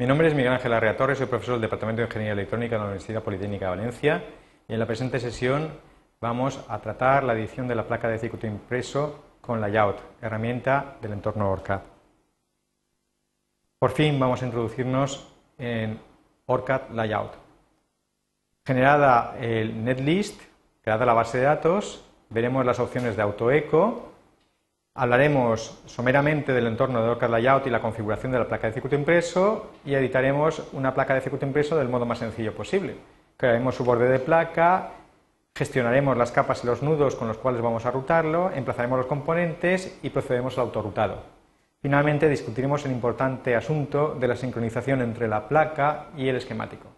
Mi nombre es Miguel Ángel Arrea Torres, soy profesor del Departamento de Ingeniería Electrónica de la Universidad Politécnica de Valencia y en la presente sesión vamos a tratar la edición de la placa de circuito impreso con Layout, herramienta del entorno ORCAD. Por fin vamos a introducirnos en ORCAD Layout. Generada el netlist, creada la base de datos, veremos las opciones de autoeco, Hablaremos someramente del entorno de ORCAD Layout y la configuración de la placa de circuito impreso y editaremos una placa de circuito impreso del modo más sencillo posible. Crearemos su borde de placa, gestionaremos las capas y los nudos con los cuales vamos a rutarlo, emplazaremos los componentes y procederemos al autorrutado. Finalmente discutiremos el importante asunto de la sincronización entre la placa y el esquemático.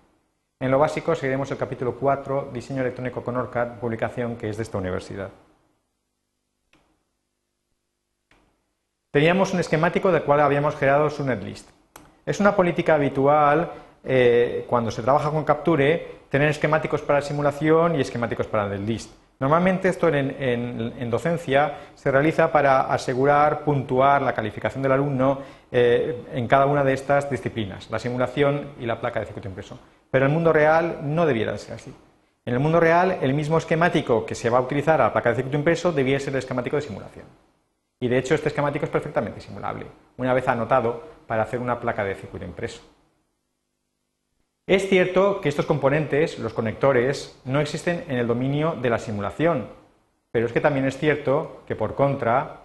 En lo básico seguiremos el capítulo 4, Diseño electrónico con ORCAD, publicación que es de esta universidad. Teníamos un esquemático del cual habíamos generado su netlist. Es una política habitual eh, cuando se trabaja con Capture tener esquemáticos para simulación y esquemáticos para netlist. Normalmente esto en, docencia se realiza para asegurar, puntuar la calificación del alumno eh, en cada una de estas disciplinas, la simulación y la placa de circuito impreso. Pero en el mundo real no debiera ser así. En el mundo real, el mismo esquemático que se va a utilizar a la placa de circuito impreso debía ser el esquemático de simulación. Y de hecho este esquemático es perfectamente simulable, una vez anotado para hacer una placa de circuito impreso. Es cierto que estos componentes, los conectores, no existen en el dominio de la simulación, pero es que también es cierto que por contra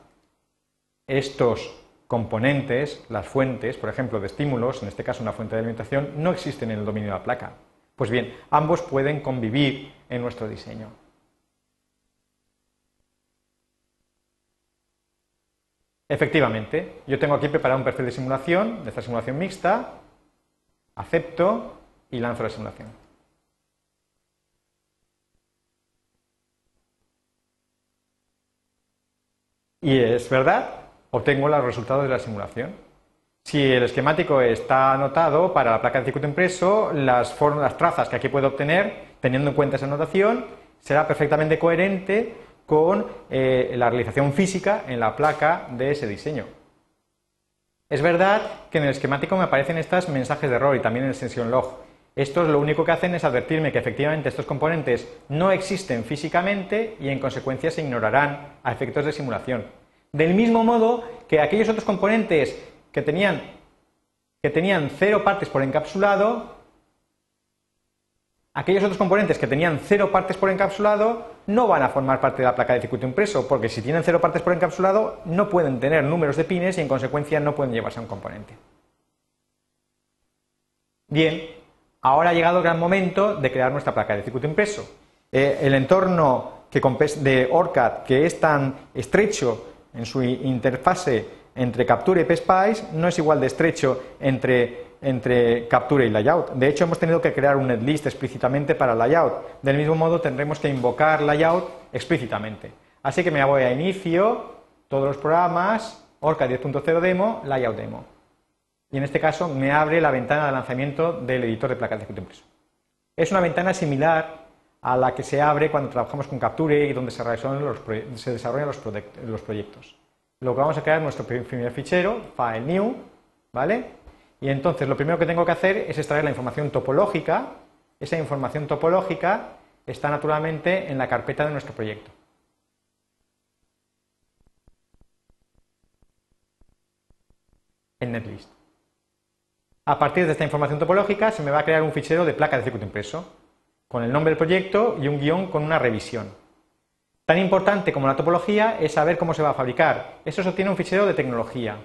estos componentes, las fuentes, por ejemplo, de estímulos, en este caso una fuente de alimentación, no existen en el dominio de la placa. Pues bien, ambos pueden convivir en nuestro diseño. Efectivamente, yo tengo aquí preparado un perfil de simulación, de esta simulación mixta, acepto y lanzo la simulación. Y es verdad, obtengo los resultados de la simulación. Si el esquemático está anotado para la placa de circuito impreso, las, las trazas que aquí puedo obtener, teniendo en cuenta esa anotación, será perfectamente coherente con eh, la realización física en la placa de ese diseño. Es verdad que en el esquemático me aparecen estos mensajes de error y también en el log. Estos lo único que hacen es advertirme que efectivamente estos componentes no existen físicamente y en consecuencia se ignorarán a efectos de simulación. Del mismo modo que aquellos otros componentes que tenían, que tenían cero partes por encapsulado aquellos otros componentes que tenían cero partes por encapsulado no van a formar parte de la placa de circuito impreso, porque si tienen cero partes por encapsulado no pueden tener números de pines y en consecuencia no pueden llevarse a un componente. Bien, ahora ha llegado el gran momento de crear nuestra placa de circuito impreso. Eh, el entorno de ORCAD, que es tan estrecho en su interfase entre Capture y PSPICE, no es igual de estrecho entre entre captura y layout. De hecho, hemos tenido que crear un netlist explícitamente para layout. Del mismo modo, tendremos que invocar layout explícitamente. Así que me voy a inicio, todos los programas, Orca 10.0 demo, layout demo. Y en este caso me abre la ventana de lanzamiento del editor de placas de circuito. Es una ventana similar a la que se abre cuando trabajamos con Capture y donde se los, se desarrollan los, los proyectos. Lo que vamos a crear es nuestro primer fichero, file new, ¿vale? Y entonces lo primero que tengo que hacer es extraer la información topológica. Esa información topológica está naturalmente en la carpeta de nuestro proyecto. En netlist. A partir de esta información topológica se me va a crear un fichero de placa de circuito impreso con el nombre del proyecto y un guion con una revisión. Tan importante como la topología es saber cómo se va a fabricar. Eso se obtiene un fichero de tecnología.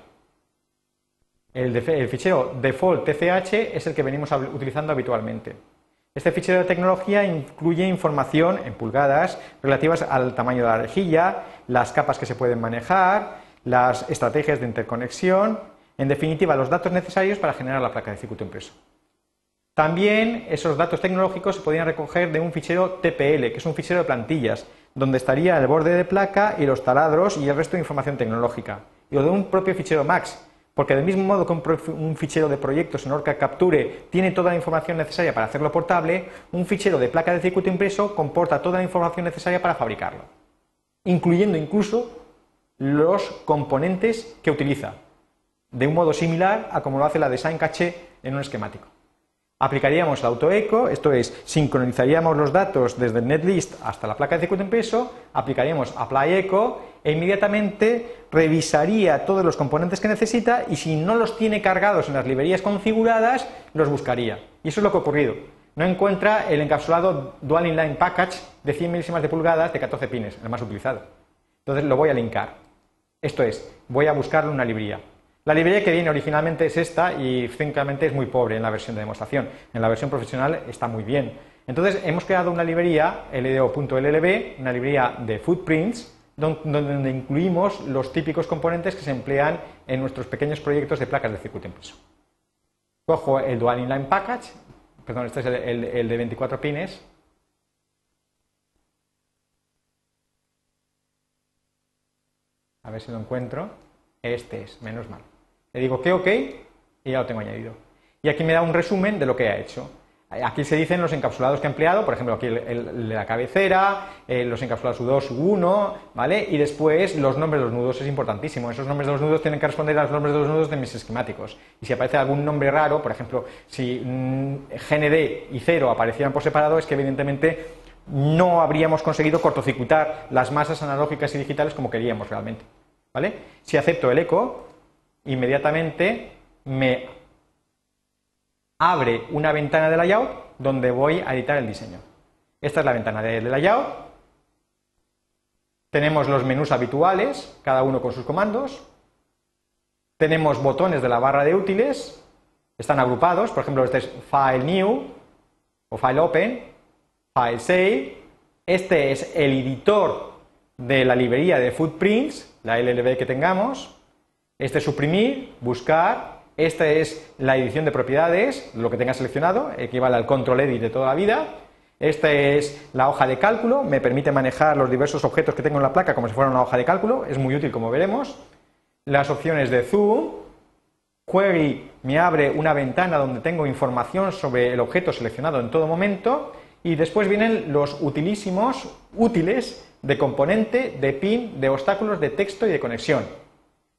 El, fichero default TCH es el que venimos utilizando habitualmente. Este fichero de tecnología incluye información en pulgadas relativas al tamaño de la rejilla, las capas que se pueden manejar, las estrategias de interconexión, en definitiva, los datos necesarios para generar la placa de circuito impreso. También esos datos tecnológicos se podrían recoger de un fichero TPL, que es un fichero de plantillas, donde estaría el borde de placa y los taladros y el resto de información tecnológica. Y o de un propio fichero MAX, porque del mismo modo que un, fichero de proyectos en Orca Capture tiene toda la información necesaria para hacerlo portable, un fichero de placa de circuito impreso comporta toda la información necesaria para fabricarlo, incluyendo incluso los componentes que utiliza. de un modo similar a como lo hace la Design Cache en un esquemático. Aplicaríamos el autoeco, esto es, sincronizaríamos los datos desde el netlist hasta la placa de circuito en peso, aplicaríamos apply echo e inmediatamente revisaría todos los componentes que necesita y si no los tiene cargados en las librerías configuradas, los buscaría. Y eso es lo que ha ocurrido. No encuentra el encapsulado Dual Inline Package de 100 milésimas de pulgadas de 14 pines, el más utilizado. Entonces lo voy a linkar. Esto es, voy a buscarlo en una librería. La librería que viene originalmente es esta y francamente es muy pobre en la versión de demostración. En la versión profesional está muy bien. Entonces hemos creado una librería, ldo.llb, una librería de footprints, donde incluimos los típicos componentes que se emplean en nuestros pequeños proyectos de placas de circuito impreso. Cojo el Dual Inline Package, perdón, este es el, de 24 pines, a ver si lo encuentro, este es, menos mal. Le digo que ok y ya lo tengo añadido. Y aquí me da un resumen de lo que ha hecho. Aquí se dicen los encapsulados que ha empleado, por ejemplo, aquí el, de la cabecera, eh, los encapsulados U2, U1, ¿vale? Y después los nombres de los nudos es importantísimo. Esos nombres de los nudos tienen que responder a los nombres de los nudos de mis esquemáticos. Y si aparece algún nombre raro, por ejemplo, si mm, GND y 0 aparecieran por separado, es que evidentemente no habríamos conseguido cortocircuitar las masas analógicas y digitales como queríamos realmente. ¿Vale? Si acepto el eco, inmediatamente me abre una ventana de layout donde voy a editar el diseño. Esta es la ventana de layout. Tenemos los menús habituales, cada uno con sus comandos. Tenemos botones de la barra de útiles, están agrupados, por ejemplo, este es File New o File Open, File Save. Este es el editor de la librería de footprints, la LLB que tengamos. Este es suprimir, buscar. Esta es la edición de propiedades, lo que tenga seleccionado, equivale al control edit de toda la vida. Esta es la hoja de cálculo, me permite manejar los diversos objetos que tengo en la placa como si fuera una hoja de cálculo, es muy útil como veremos. Las opciones de zoom, query me abre una ventana donde tengo información sobre el objeto seleccionado en todo momento y después vienen los utilísimos útiles de componente, de pin, de obstáculos de texto y de conexión.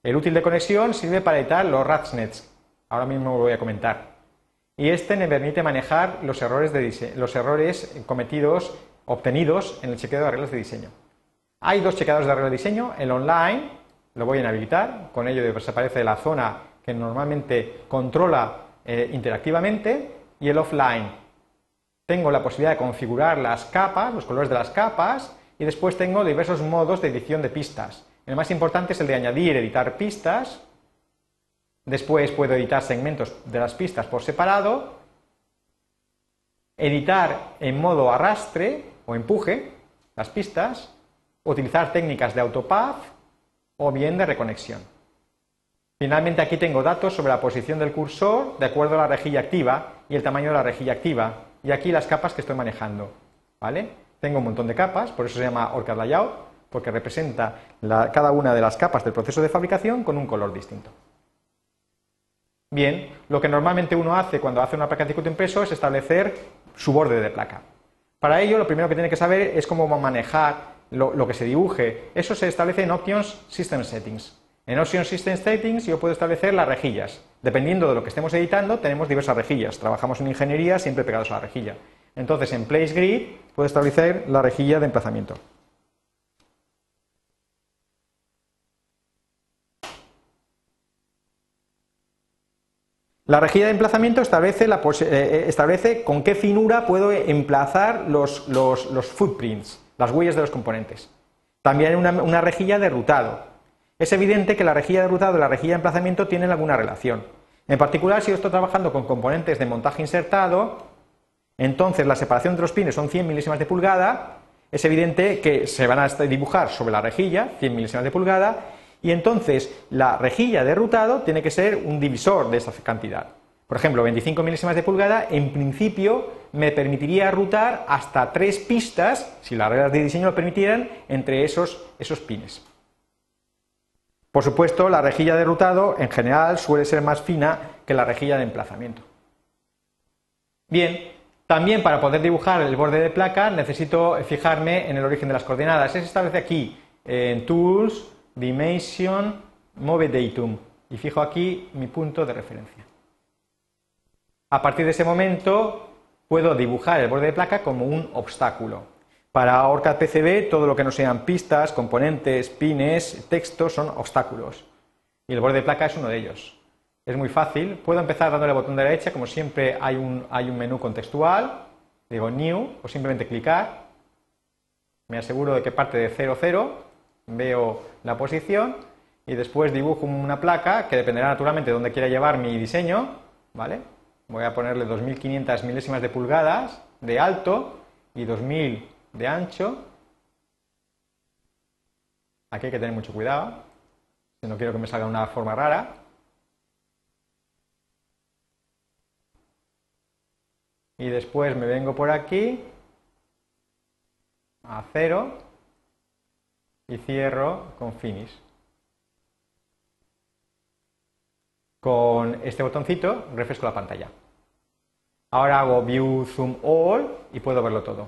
El útil de conexión sirve para editar los ratsnets. Ahora mismo lo voy a comentar. Y este me permite manejar los errores, los errores cometidos, obtenidos en el chequeo de reglas de diseño. Hay dos chequeadores de reglas de diseño. El online lo voy a inhabilitar. Con ello desaparece la zona que normalmente controla eh, interactivamente. Y el offline. Tengo la posibilidad de configurar las capas, los colores de las capas. Y después tengo diversos modos de edición de pistas el más importante es el de añadir, editar pistas. Después puedo editar segmentos de las pistas por separado. Editar en modo arrastre o empuje las pistas. Utilizar técnicas de autopath o bien de reconexión. Finalmente aquí tengo datos sobre la posición del cursor de acuerdo a la rejilla activa y el tamaño de la rejilla activa. Y aquí las capas que estoy manejando. ¿Vale? Tengo un montón de capas, por eso se llama Orcad Layout porque representa cada una de las capas del proceso de fabricación con un color distinto. Bien, lo que normalmente uno hace cuando hace una placa de circuito impreso es establecer su borde de placa. Para ello, lo primero que tiene que saber es cómo manejar lo, lo que se dibuje. Eso se establece en Options System Settings. En Options System Settings yo puedo establecer las rejillas. Dependiendo de lo que estemos editando, tenemos diversas rejillas. Trabajamos en ingeniería siempre pegados a la rejilla. Entonces, en Place Grid puedo establecer la rejilla de emplazamiento. La rejilla de emplazamiento establece, eh, eh, con qué finura puedo emplazar los, footprints, las huellas de los componentes. También una, una rejilla de rutado. Es evidente que la rejilla de rutado y la rejilla de emplazamiento tienen alguna relación. En particular, si yo estoy trabajando con componentes de montaje insertado, entonces la separación de los pines son 100 milésimas de pulgada, es evidente que se van a dibujar sobre la rejilla, 100 milésimas de pulgada, y entonces la rejilla de rutado tiene que ser un divisor de esa cantidad. Por ejemplo, 25 milésimas de pulgada, en principio me permitiría rutar hasta tres pistas, si las reglas de diseño lo permitieran, entre esos, esos pines. Por supuesto, la rejilla de rutado en general suele ser más fina que la rejilla de emplazamiento. Bien, también para poder dibujar el borde de placa necesito fijarme en el origen de las coordenadas. Se establece aquí en Tools, Dimension, Move Datum. y fijo aquí mi punto de referencia. A partir de ese momento puedo dibujar el borde de placa como un obstáculo. Para ORCAD PCB todo lo que no sean pistas, componentes, pines, textos son obstáculos. Y el borde de placa es uno de ellos. Es muy fácil. Puedo empezar dándole al botón de derecha, como siempre hay un, hay un menú contextual. Digo New o simplemente clicar. Me aseguro de que parte de 0, 0. Veo la posición y después dibujo una placa que dependerá naturalmente de dónde quiera llevar mi diseño. ¿Vale? Voy a ponerle 2500 milésimas de pulgadas de alto y 2000 de ancho. Aquí hay que tener mucho cuidado, si no quiero que me salga una forma rara. Y después me vengo por aquí a cero y cierro con finish. Con este botoncito refresco la pantalla. Ahora hago View Zoom All y puedo verlo todo.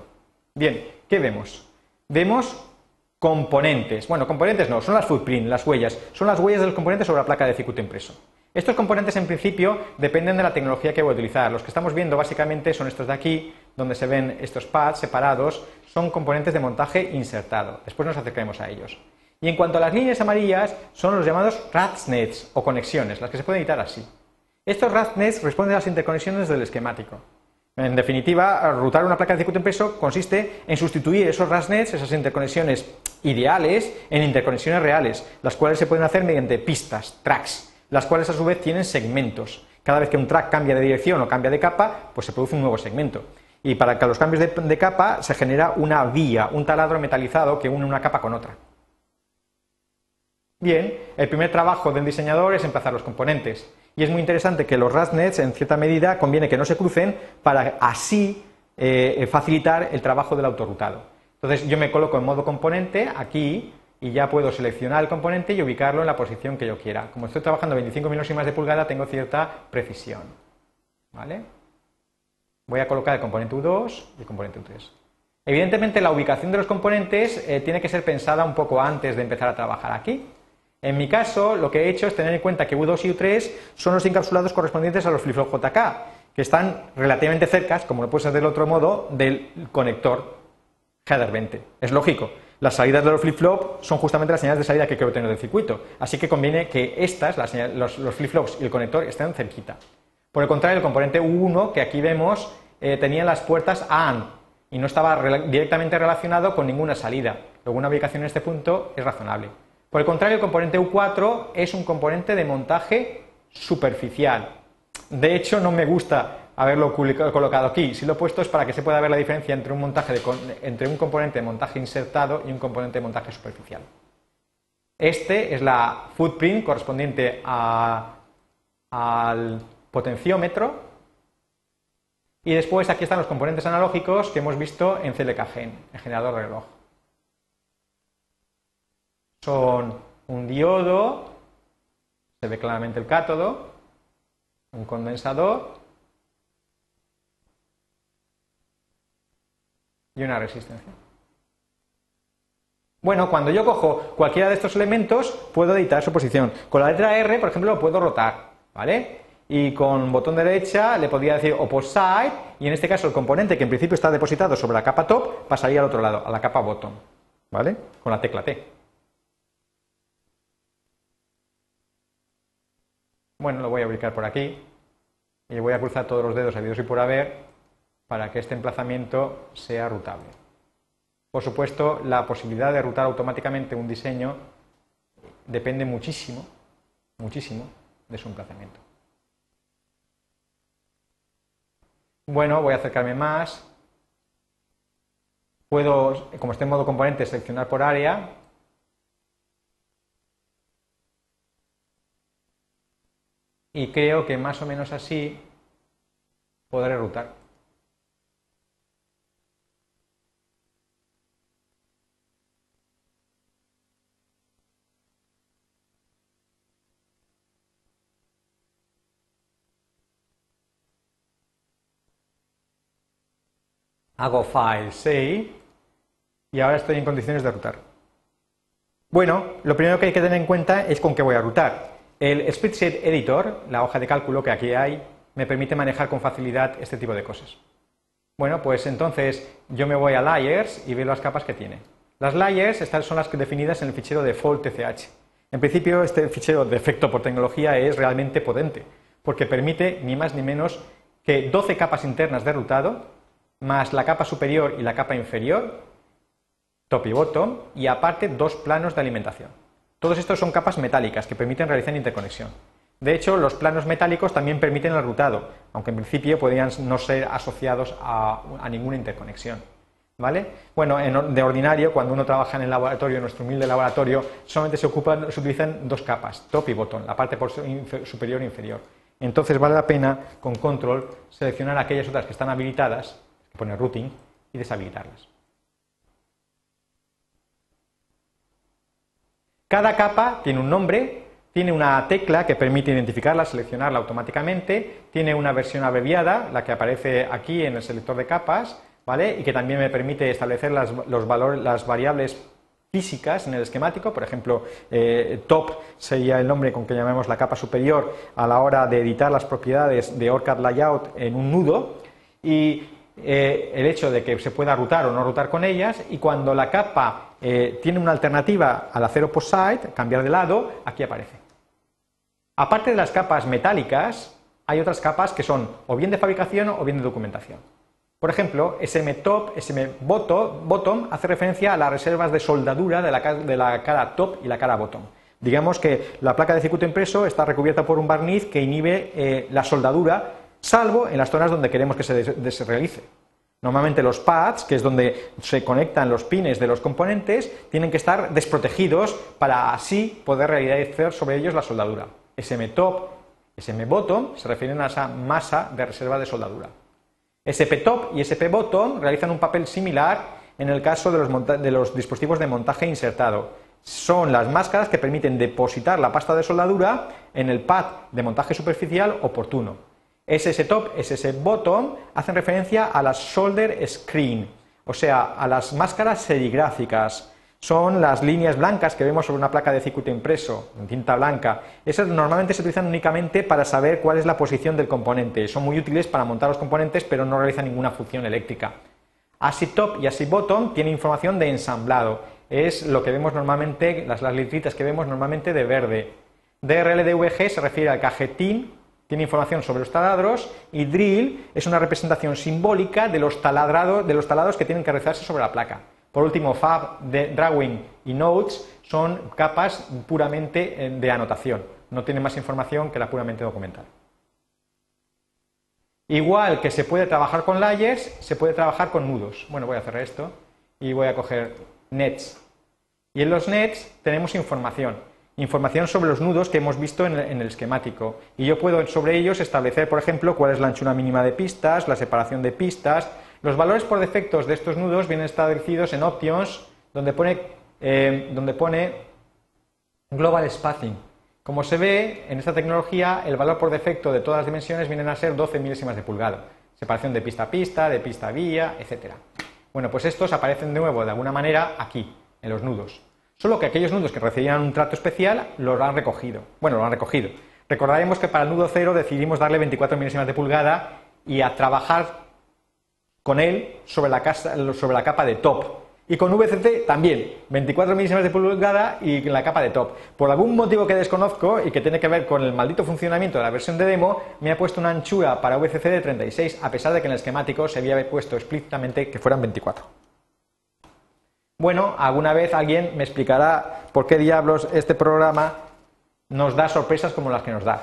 Bien, ¿qué vemos? Vemos componentes. Bueno, componentes no, son las footprint, las huellas. Son las huellas de los componentes sobre la placa de circuito impreso. Estos componentes en principio dependen de la tecnología que voy a utilizar. Los que estamos viendo básicamente son estos de aquí, donde se ven estos pads separados, son componentes de montaje insertado. Después nos acercaremos a ellos. Y en cuanto a las líneas amarillas, son los llamados RATNets o conexiones, las que se pueden editar así. Estos RATNets responden a las interconexiones del esquemático. En definitiva, rutar una placa de circuito impreso consiste en sustituir esos RASNets, esas interconexiones ideales, en interconexiones reales, las cuales se pueden hacer mediante pistas, tracks, las cuales a su vez tienen segmentos. Cada vez que un track cambia de dirección o cambia de capa, pues se produce un nuevo segmento. Y para que los cambios de, capa se genera una vía, un taladro metalizado que une una capa con otra. Bien, el primer trabajo del diseñador es emplazar los componentes. Y es muy interesante que los RASNets, en cierta medida, conviene que no se crucen para así eh, facilitar el trabajo del autorrutado. Entonces yo me coloco en modo componente aquí y ya puedo seleccionar el componente y ubicarlo en la posición que yo quiera. Como estoy trabajando 25 milésimas de pulgada, tengo cierta precisión. ¿Vale? Voy a colocar el componente U2 y el componente U3. Evidentemente la ubicación de los componentes eh, tiene que ser pensada un poco antes de empezar a trabajar aquí. En mi caso, lo que he hecho es tener en cuenta que U2 y U3 son los encapsulados correspondientes a los flip-flop JK, que están relativamente cercas, como lo puede ser del otro modo, del conector header 20. Es lógico, las salidas de los flip-flop son justamente las señales de salida que quiero tener del circuito, así que conviene que estas, los, flip-flops y el conector, estén cerquita. Por el contrario, el componente U1, que aquí vemos, eh, tenía las puertas AND y no estaba directamente relacionado con ninguna salida. Luego una ubicación en este punto es razonable. Por el contrario, el componente U4 es un componente de montaje superficial. De hecho, no me gusta haberlo colocado aquí. Si lo he puesto es para que se pueda ver la diferencia entre un, montaje entre un componente de montaje insertado y un componente de montaje superficial. Este es la footprint correspondiente al potenciómetro. Y después aquí están los componentes analógicos que hemos visto en CLKGen, el generador de reloj son un diodo, se ve claramente el cátodo, un condensador y una resistencia. Bueno, cuando yo cojo cualquiera de estos elementos, puedo editar su posición. Con la letra R, por ejemplo, lo puedo rotar, ¿vale? Y con botón derecha le podría decir opposite y en este caso el componente que en principio está depositado sobre la capa top pasaría al otro lado, a la capa bottom, ¿vale? Con la tecla T. Bueno, lo voy a ubicar por aquí y voy a cruzar todos los dedos habidos y por haber para que este emplazamiento sea rutable. Por supuesto, la posibilidad de rutar automáticamente un diseño depende muchísimo, muchísimo de su emplazamiento. Bueno, voy a acercarme más. Puedo, como estoy en modo componente, seleccionar por área y creo que más o menos así podré rutar. Hago File, Save y ahora estoy en condiciones de rutar. Bueno, lo primero que hay que tener en cuenta es con qué voy a rutar. El Spreadsheet Editor, la hoja de cálculo que aquí hay, me permite manejar con facilidad este tipo de cosas. Bueno, pues entonces yo me voy a Layers y veo las capas que tiene. Las layers estas son las definidas en el fichero default TCH. En principio, este fichero de efecto por tecnología es realmente potente, porque permite ni más ni menos que 12 capas internas de rutado, más la capa superior y la capa inferior, top y bottom, y aparte dos planos de alimentación. Todos estos son capas metálicas que permiten realizar interconexión. De hecho, los planos metálicos también permiten el rutado, aunque en principio podrían no ser asociados a, ninguna interconexión. ¿Vale? Bueno, de ordinario, cuando uno trabaja en el laboratorio, en nuestro humilde laboratorio, solamente se, ocupan, se utilizan dos capas, top y bottom, la parte superior e inferior. Entonces vale la pena, con control, seleccionar aquellas otras que están habilitadas, poner routing, y deshabilitarlas. Cada capa tiene un nombre, tiene una tecla que permite identificarla, seleccionarla automáticamente, tiene una versión abreviada, la que aparece aquí en el selector de capas, ¿vale? Y que también me permite establecer las, los las variables físicas en el esquemático, por ejemplo, eh, top sería el nombre con que llamamos la capa superior a la hora de editar las propiedades de ORCAD Layout en un nudo y eh, el hecho de que se pueda rutar o no rutar con ellas y cuando la capa eh, tiene una alternativa al hacer opposite, cambiar de lado, aquí aparece. Aparte de las capas metálicas, hay otras capas que son o bien de fabricación o bien de documentación. Por ejemplo, SM top, SM bottom hace referencia a las reservas de soldadura de la, cara top y la cara bottom. Digamos que la placa de circuito impreso está recubierta por un barniz que inhibe eh, la soldadura, salvo en las zonas donde queremos que se, realice. Normalmente los pads, que es donde se conectan los pines de los componentes, tienen que estar desprotegidos para así poder realizar sobre ellos la soldadura. SM top, SM bottom se refieren a esa masa de reserva de soldadura. SP-Top y SP-Bottom realizan un papel similar en el caso de los, dispositivos de montaje insertado. Son las máscaras que permiten depositar la pasta de soldadura en el pad de montaje superficial oportuno. SS-Top, SS-Bottom hacen referencia a las solder screen, o sea, a las máscaras serigráficas son las líneas blancas que vemos sobre una placa de circuito impreso en tinta blanca. Esas normalmente se utilizan únicamente para saber cuál es la posición del componente. Son muy útiles para montar los componentes, pero no realizan ninguna función eléctrica. ASI top y ASI bottom tienen información de ensamblado. Es lo que vemos normalmente, las, las que vemos normalmente de verde. DRLDVG se refiere al cajetín, tiene información sobre los taladros y drill es una representación simbólica de los, de los talados que tienen que realizarse sobre la placa. Por último, Fab, Drawing y Notes son capas puramente eh, de anotación, no tienen más información que la puramente documental. Igual que se puede trabajar con layers, se puede trabajar con nudos. Bueno, voy a cerrar esto y voy a coger nets. Y en los nets tenemos información. Información sobre los nudos que hemos visto en el, esquemático. Y yo puedo sobre ellos establecer, por ejemplo, cuál es la anchura mínima de pistas, la separación de pistas, los valores por defectos de estos nudos vienen establecidos en Options, donde pone, eh, donde pone Global Spacing. Como se ve, en esta tecnología el valor por defecto de todas las dimensiones vienen a ser 12 milésimas de pulgada. Separación de pista a pista, de pista a vía, etc. Bueno, pues estos aparecen de nuevo de alguna manera aquí, en los nudos. Solo que aquellos nudos que recibían un trato especial los han recogido. Bueno, lo han recogido. Recordaremos que para el nudo 0 decidimos darle 24 milésimas de pulgada y a trabajar con él sobre la, capa de top. Y con VCC también, 24 milésimas de pulgada y la capa de top. Por algún motivo que desconozco y que tiene que ver con el maldito funcionamiento de la versión de demo, me ha puesto una anchura para VCC de 36, a pesar de que en el esquemático se había puesto explícitamente que fueran 24. Bueno, alguna vez alguien me explicará por qué diablos este programa nos da sorpresas como las que nos da.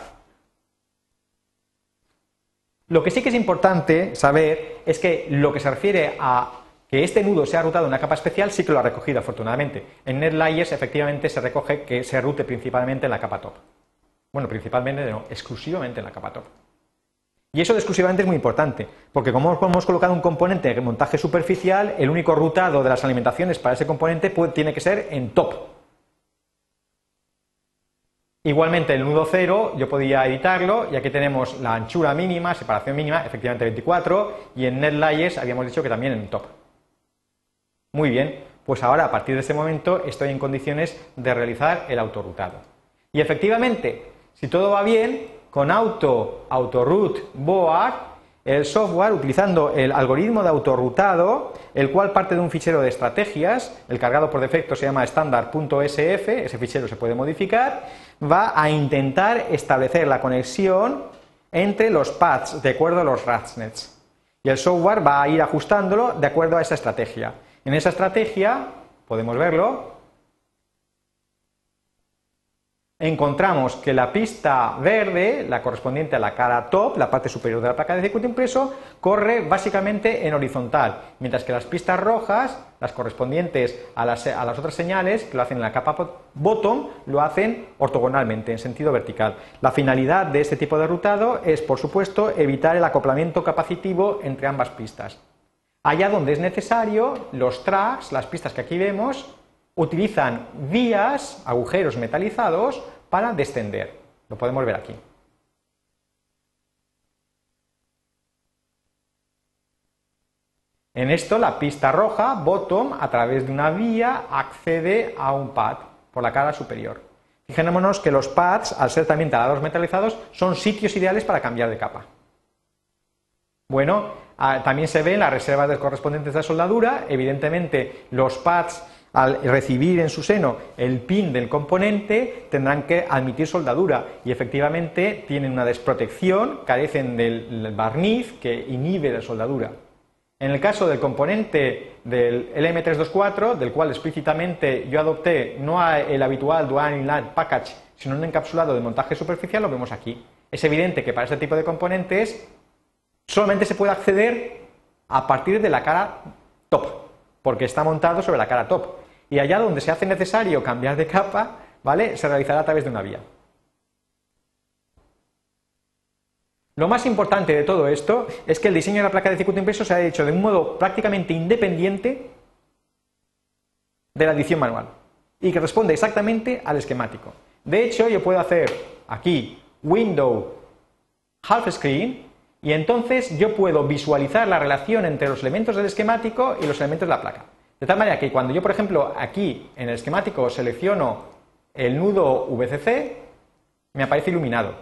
Lo que sí que es importante saber es que lo que se refiere a que este nudo sea rutado en una capa especial sí que lo ha recogido afortunadamente. En NetLayers efectivamente se recoge que se rute principalmente en la capa top. Bueno, principalmente no, exclusivamente en la capa top. Y eso exclusivamente es muy importante, porque como hemos colocado un componente de montaje superficial, el único rutado de las alimentaciones para ese componente tiene que ser en top. Igualmente el nudo cero yo podía editarlo y aquí tenemos la anchura mínima, separación mínima, efectivamente 24 y en NetLayers habíamos dicho que también en top. Muy bien, pues ahora a partir de ese momento estoy en condiciones de realizar el autorrutado. Y efectivamente, Si todo va bien, con auto, autoroot, board, el software, utilizando el algoritmo de autorrutado, el cual parte de un fichero de estrategias, el cargado por defecto se llama standard.sf, ese fichero se puede modificar, va a intentar establecer la conexión entre los paths de acuerdo a los RATSNets. Y el software va a ir ajustándolo de acuerdo a esa estrategia. En esa estrategia, podemos verlo, encontramos que la pista verde, la correspondiente a la cara top, la parte superior de la placa de circuito impreso, corre básicamente en horizontal, mientras que las pistas rojas, las correspondientes a las, otras señales, que lo hacen en la capa bottom, lo hacen ortogonalmente, en sentido vertical. La finalidad de este tipo de rutado es, por supuesto, evitar el acoplamiento capacitivo entre ambas pistas. Allá donde es necesario, los tracks, las pistas que aquí vemos, utilizan vías, agujeros metalizados, para descender. Lo podemos ver aquí. En esto, la pista roja, bottom, a través de una vía, accede a un pad por la cara superior. Fijémonos que los pads, al ser también talados metalizados, son sitios ideales para cambiar de capa. Bueno, ah, también se ven las reservas correspondientes de soldadura. Evidentemente, los pads al recibir en su seno el pin del componente, tendrán que admitir soldadura y efectivamente tienen una desprotección, carecen del barniz que inhibe la soldadura. En el caso del componente del LM324, del cual explícitamente yo adopté no el habitual Dual Inline Package, sino un encapsulado de montaje superficial, lo vemos aquí. Es evidente que para este tipo de componentes solamente se puede acceder a partir de la cara top, porque está montado sobre la cara top y allá donde se hace necesario cambiar de capa, ¿vale? Se realizará a través de una vía. Lo más importante de todo esto es que el diseño de la placa de circuito impreso se ha hecho de un modo prácticamente independiente de la edición manual y que responde exactamente al esquemático. De hecho, yo puedo hacer aquí window half screen y entonces yo puedo visualizar la relación entre los elementos del esquemático y los elementos de la placa. De tal manera que cuando yo, por ejemplo, aquí en el esquemático selecciono el nudo VCC, me aparece iluminado.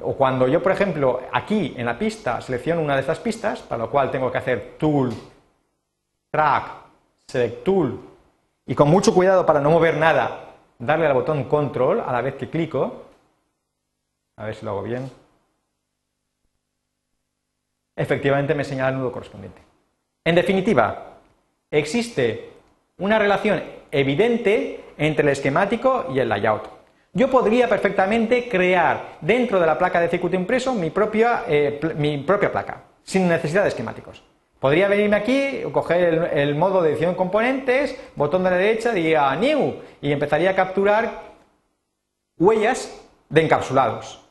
O cuando yo, por ejemplo, aquí en la pista selecciono una de estas pistas, para lo cual tengo que hacer Tool, Track, Select Tool, y con mucho cuidado para no mover nada, darle al botón Control a la vez que clico, a ver si lo hago bien, efectivamente me señala el nudo correspondiente. En definitiva, existe una relación evidente entre el esquemático y el layout. Yo podría perfectamente crear dentro de la placa de circuito impreso mi propia, eh, mi propia placa, sin necesidad de esquemáticos. Podría venirme aquí, coger el, modo de edición componentes, botón de la derecha, diría New y empezaría a capturar huellas de encapsulados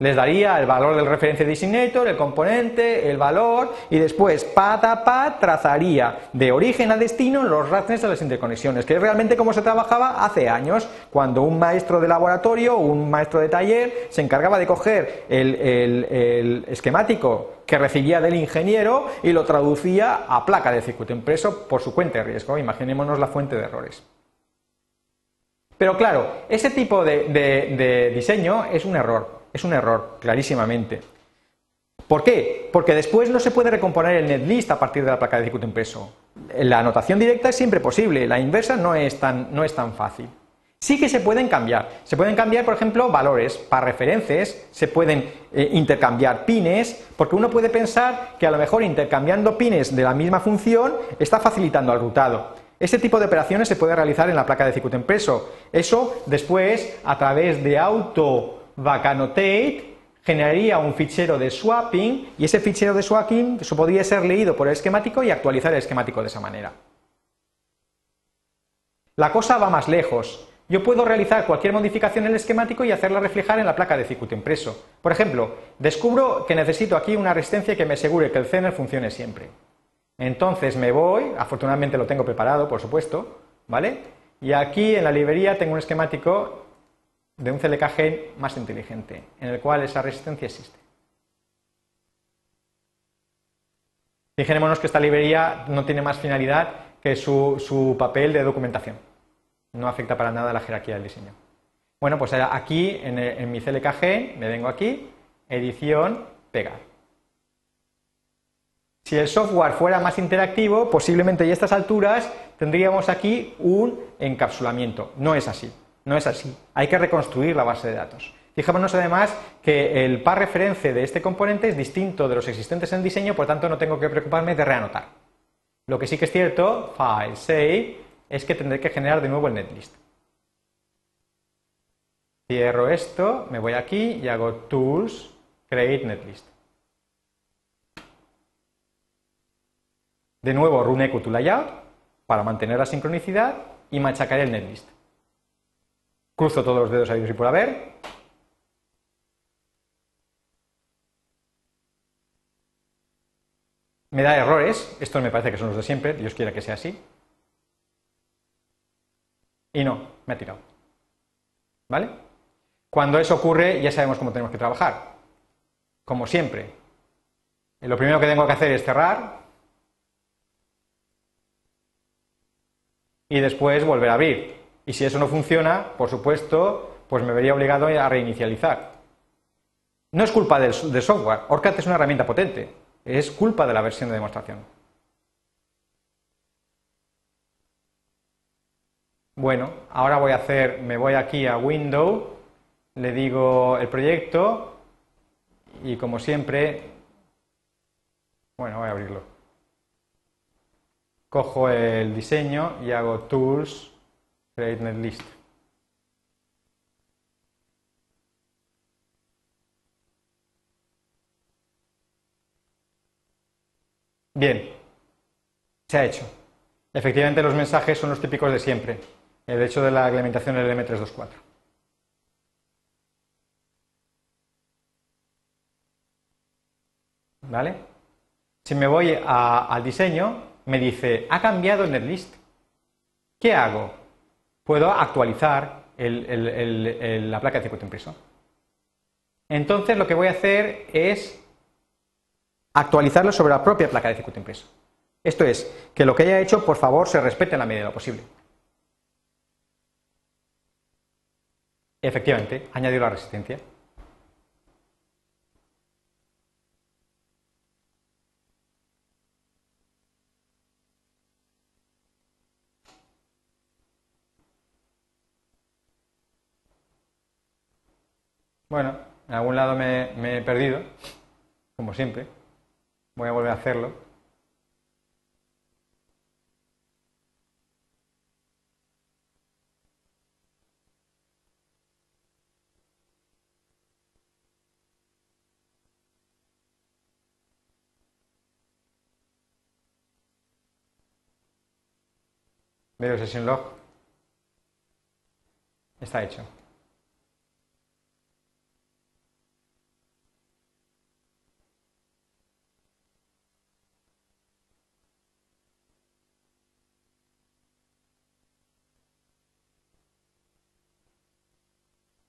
les daría el valor del referencia designator, el componente, el valor y después pat a trazaría de origen a destino los rastros de las interconexiones, que es realmente como se trabajaba hace años, cuando un maestro de laboratorio un maestro de taller se encargaba de coger el, el esquemático que recibía del ingeniero y lo traducía a placa de circuito impreso por su cuenta de riesgo. Imaginémonos la fuente de errores. Pero claro, ese tipo de diseño es un error es un error, clarísimamente. ¿Por qué? Porque después no se puede recomponer el netlist a partir de la placa de circuito impreso. La anotación directa es siempre posible, la inversa no es tan, no es tan fácil. Sí que se pueden cambiar. Se pueden cambiar, por ejemplo, valores para referencias, se pueden eh, intercambiar pines, porque uno puede pensar que a lo mejor intercambiando pines de la misma función está facilitando al rutado. Este tipo de operaciones se puede realizar en la placa de circuito impreso. Eso después, a través de auto Vacanotate generaría un fichero de swapping y ese fichero de swapping podría ser leído por el esquemático y actualizar el esquemático de esa manera. La cosa va más lejos. Yo puedo realizar cualquier modificación en el esquemático y hacerla reflejar en la placa de circuito impreso. Por ejemplo, descubro que necesito aquí una resistencia que me asegure que el Zener funcione siempre. Entonces me voy, afortunadamente lo tengo preparado, por supuesto, ¿vale? Y aquí en la librería tengo un esquemático de un CLKG más inteligente, en el cual esa resistencia existe. Fijémonos que esta librería no tiene más finalidad que su, papel de documentación. No afecta para nada a la jerarquía del diseño. Bueno, pues aquí en, en mi CLKG me vengo aquí, edición, pegar. Si el software fuera más interactivo, posiblemente a estas alturas tendríamos aquí un encapsulamiento. No es así, no es así. Hay que reconstruir la base de datos. Fijémonos además que el par referencia de este componente es distinto de los existentes en diseño, por tanto no tengo que preocuparme de reanotar. Lo que sí que es cierto, file, save, es que tendré que generar de nuevo el netlist. Cierro esto, me voy aquí y hago tools, create netlist. De nuevo run echo to layout para mantener la sincronicidad y machacaré el netlist. Cruzo todos los dedos ahí y por haber me da errores, estos me parece que son los de siempre, Dios quiera que sea así. Y no, me ha tirado. ¿Vale? Cuando eso ocurre, ya sabemos cómo tenemos que trabajar. Como siempre. Lo primero que tengo que hacer es cerrar y después volver a abrir. Y si eso no funciona, por supuesto, pues me vería obligado a reinicializar. No es culpa del, software. OrCAD es una herramienta potente es culpa de la versión de demostración. Bueno, ahora voy a hacer, me voy aquí a Window, le digo el proyecto y como siempre, bueno, voy a abrirlo. Cojo el diseño y hago Tools, Create Netlist. Bien, se ha hecho. Efectivamente, los mensajes son los típicos de siempre. El hecho de la implementación del M324. ¿Vale? Si me voy al diseño, me dice, ha cambiado el netlist. ¿Qué hago? Puedo actualizar la placa de circuito impreso. Entonces lo que voy a hacer es actualizarlo sobre la propia placa de circuito impreso. Esto es, que lo que haya hecho, por favor, se respete en la medida de lo posible. Efectivamente, añadido la resistencia. Bueno, en algún lado me he perdido, como siempre. Voy a volver a hacerlo. Veo session log. Está hecho.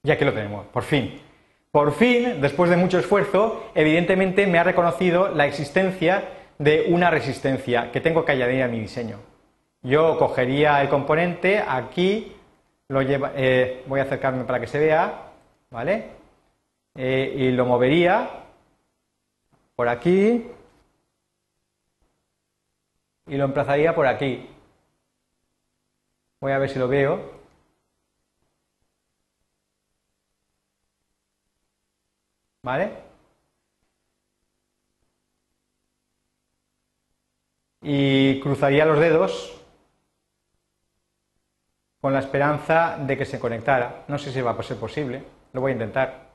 Ya que lo tenemos, por fin. Por fin, después de mucho esfuerzo, evidentemente me ha reconocido la existencia de una resistencia que tengo que añadir a mi diseño. Yo cogería el componente, aquí lo eh, voy a acercarme para que se vea, ¿vale? Eh, y lo movería por aquí y lo emplazaría por aquí. Voy a ver si lo veo. ¿Vale? Y cruzaría los dedos con la esperanza de que se conectara. No sé si va a ser posible, lo voy a intentar.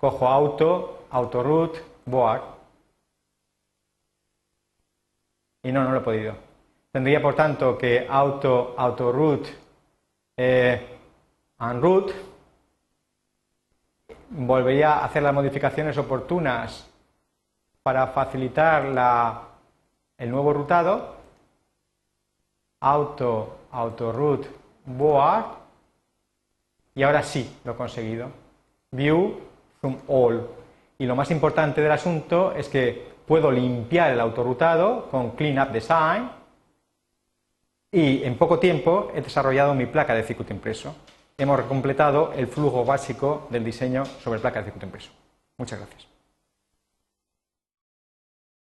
Cojo auto, autoroot, board. Y no, no lo he podido. Tendría por tanto que auto, autoroot, eh, volvería a hacer las modificaciones oportunas para facilitar el nuevo rutado. Auto, auto root, board. Y ahora sí, lo he conseguido. View, zoom all. Y lo más importante del asunto es que puedo limpiar el autorrutado con Clean Up Design. y en poco tiempo he desarrollado mi placa de circuito impreso. Hemos completado el flujo básico del diseño sobre placa de circuito impreso. Muchas gracias.